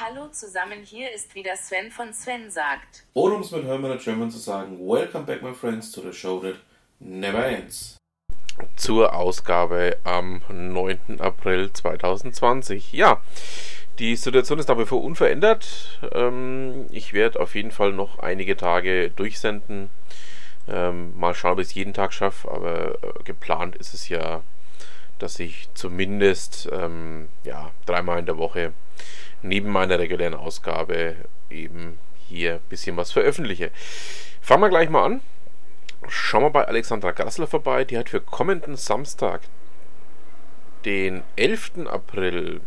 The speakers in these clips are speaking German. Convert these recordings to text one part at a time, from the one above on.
Hallo zusammen, hier ist wieder Sven von Sven sagt. Oder um es mit Hermann German zu sagen, Welcome back my friends to the show that never ends. Zur Ausgabe am 9. April 2020. Ja, die Situation ist nach wie vor unverändert. Ähm, ich werde auf jeden Fall noch einige Tage durchsenden. Ähm, mal schauen, ob ich es jeden Tag schaffe, aber äh, geplant ist es ja, dass ich zumindest ähm, ja, dreimal in der Woche neben meiner regulären Ausgabe eben hier ein bisschen was veröffentliche. Fangen wir gleich mal an. Schauen wir bei Alexandra Gassler vorbei. Die hat für kommenden Samstag, den 11. April,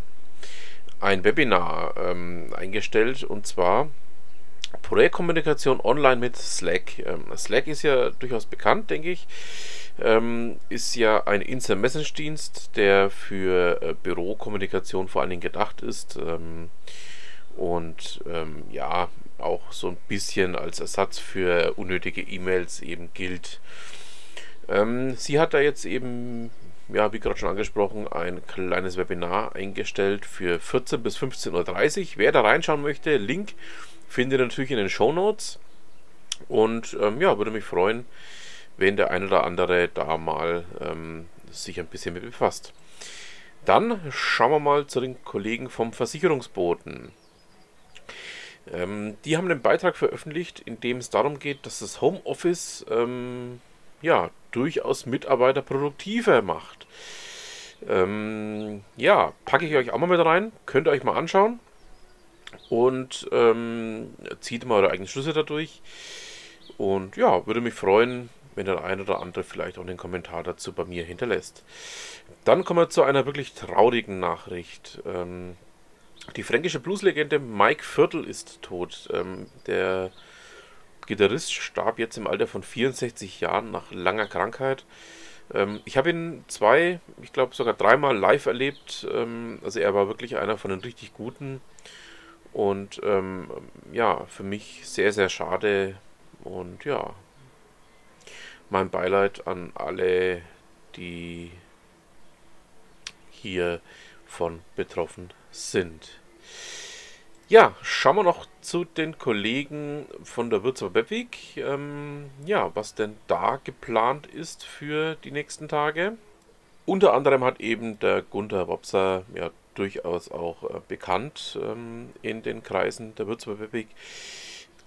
ein Webinar ähm, eingestellt und zwar Projektkommunikation online mit Slack. Ähm, Slack ist ja durchaus bekannt, denke ich. Ähm, ist ja ein Instant Message Dienst, der für äh, Bürokommunikation vor allen Dingen gedacht ist. Ähm, und ja, auch so ein bisschen als Ersatz für unnötige E-Mails eben gilt. Sie hat da jetzt eben, ja, wie gerade schon angesprochen, ein kleines Webinar eingestellt für 14 bis 15.30 Uhr. Wer da reinschauen möchte, Link findet ihr natürlich in den Show Notes. Und ähm, ja, würde mich freuen, wenn der eine oder andere da mal ähm, sich ein bisschen mit befasst. Dann schauen wir mal zu den Kollegen vom Versicherungsboten. Ähm, die haben einen Beitrag veröffentlicht, in dem es darum geht, dass das Homeoffice ähm, ja durchaus Mitarbeiter produktiver macht. Ähm, ja, packe ich euch auch mal mit rein, könnt ihr euch mal anschauen und ähm, zieht mal eure eigenen Schlüsse dadurch. Und ja, würde mich freuen, wenn der ein oder andere vielleicht auch einen Kommentar dazu bei mir hinterlässt. Dann kommen wir zu einer wirklich traurigen Nachricht. Ähm, die fränkische Blueslegende Mike Viertel ist tot. Ähm, der Gitarrist starb jetzt im Alter von 64 Jahren nach langer Krankheit. Ähm, ich habe ihn zwei, ich glaube sogar dreimal live erlebt. Ähm, also er war wirklich einer von den richtig guten. Und ähm, ja, für mich sehr, sehr schade. Und ja, mein Beileid an alle, die hier von betroffen sind. Ja, schauen wir noch zu den Kollegen von der Würzburg Beppwig. Ähm, ja, was denn da geplant ist für die nächsten Tage. Unter anderem hat eben der Gunther Wopser ja durchaus auch äh, bekannt ähm, in den Kreisen der Würzburger Republik.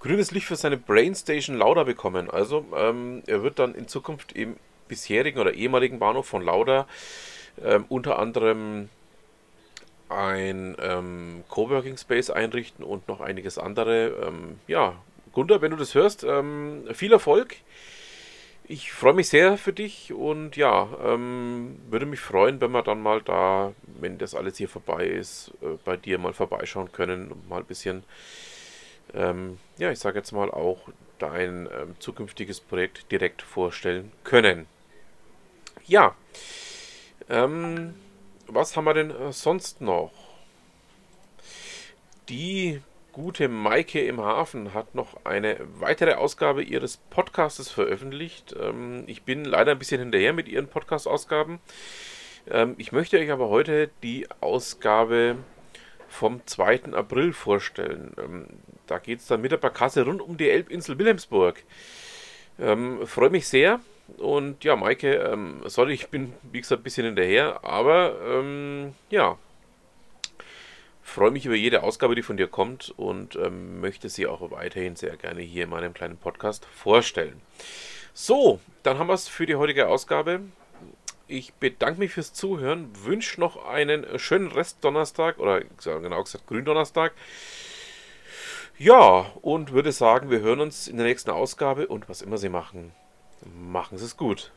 Grünes Licht für seine Brainstation Lauda bekommen. Also ähm, er wird dann in Zukunft im bisherigen oder ehemaligen Bahnhof von Lauda ähm, unter anderem ein ähm, Coworking Space einrichten und noch einiges andere. Ähm, ja, Gunther, wenn du das hörst, ähm, viel Erfolg ich freue mich sehr für dich und ja, ähm, würde mich freuen, wenn wir dann mal da, wenn das alles hier vorbei ist, äh, bei dir mal vorbeischauen können und mal ein bisschen, ähm, ja, ich sage jetzt mal auch dein ähm, zukünftiges Projekt direkt vorstellen können. Ja, ähm, was haben wir denn äh, sonst noch? Die gute Maike im Hafen hat noch eine weitere Ausgabe ihres Podcastes veröffentlicht. Ähm, ich bin leider ein bisschen hinterher mit ihren Podcast-Ausgaben. Ähm, ich möchte euch aber heute die Ausgabe vom 2. April vorstellen. Ähm, da geht es dann mit der Barkasse rund um die Elbinsel Wilhelmsburg. Ähm, Freue mich sehr. Und ja, Maike, ähm, sorry, ich bin wie gesagt ein bisschen hinterher, aber ähm, ja, freue mich über jede Ausgabe, die von dir kommt und ähm, möchte sie auch weiterhin sehr gerne hier in meinem kleinen Podcast vorstellen. So, dann haben wir es für die heutige Ausgabe. Ich bedanke mich fürs Zuhören, wünsche noch einen schönen Rest Donnerstag oder genau gesagt Gründonnerstag. Ja, und würde sagen, wir hören uns in der nächsten Ausgabe und was immer Sie machen, machen Sie es gut.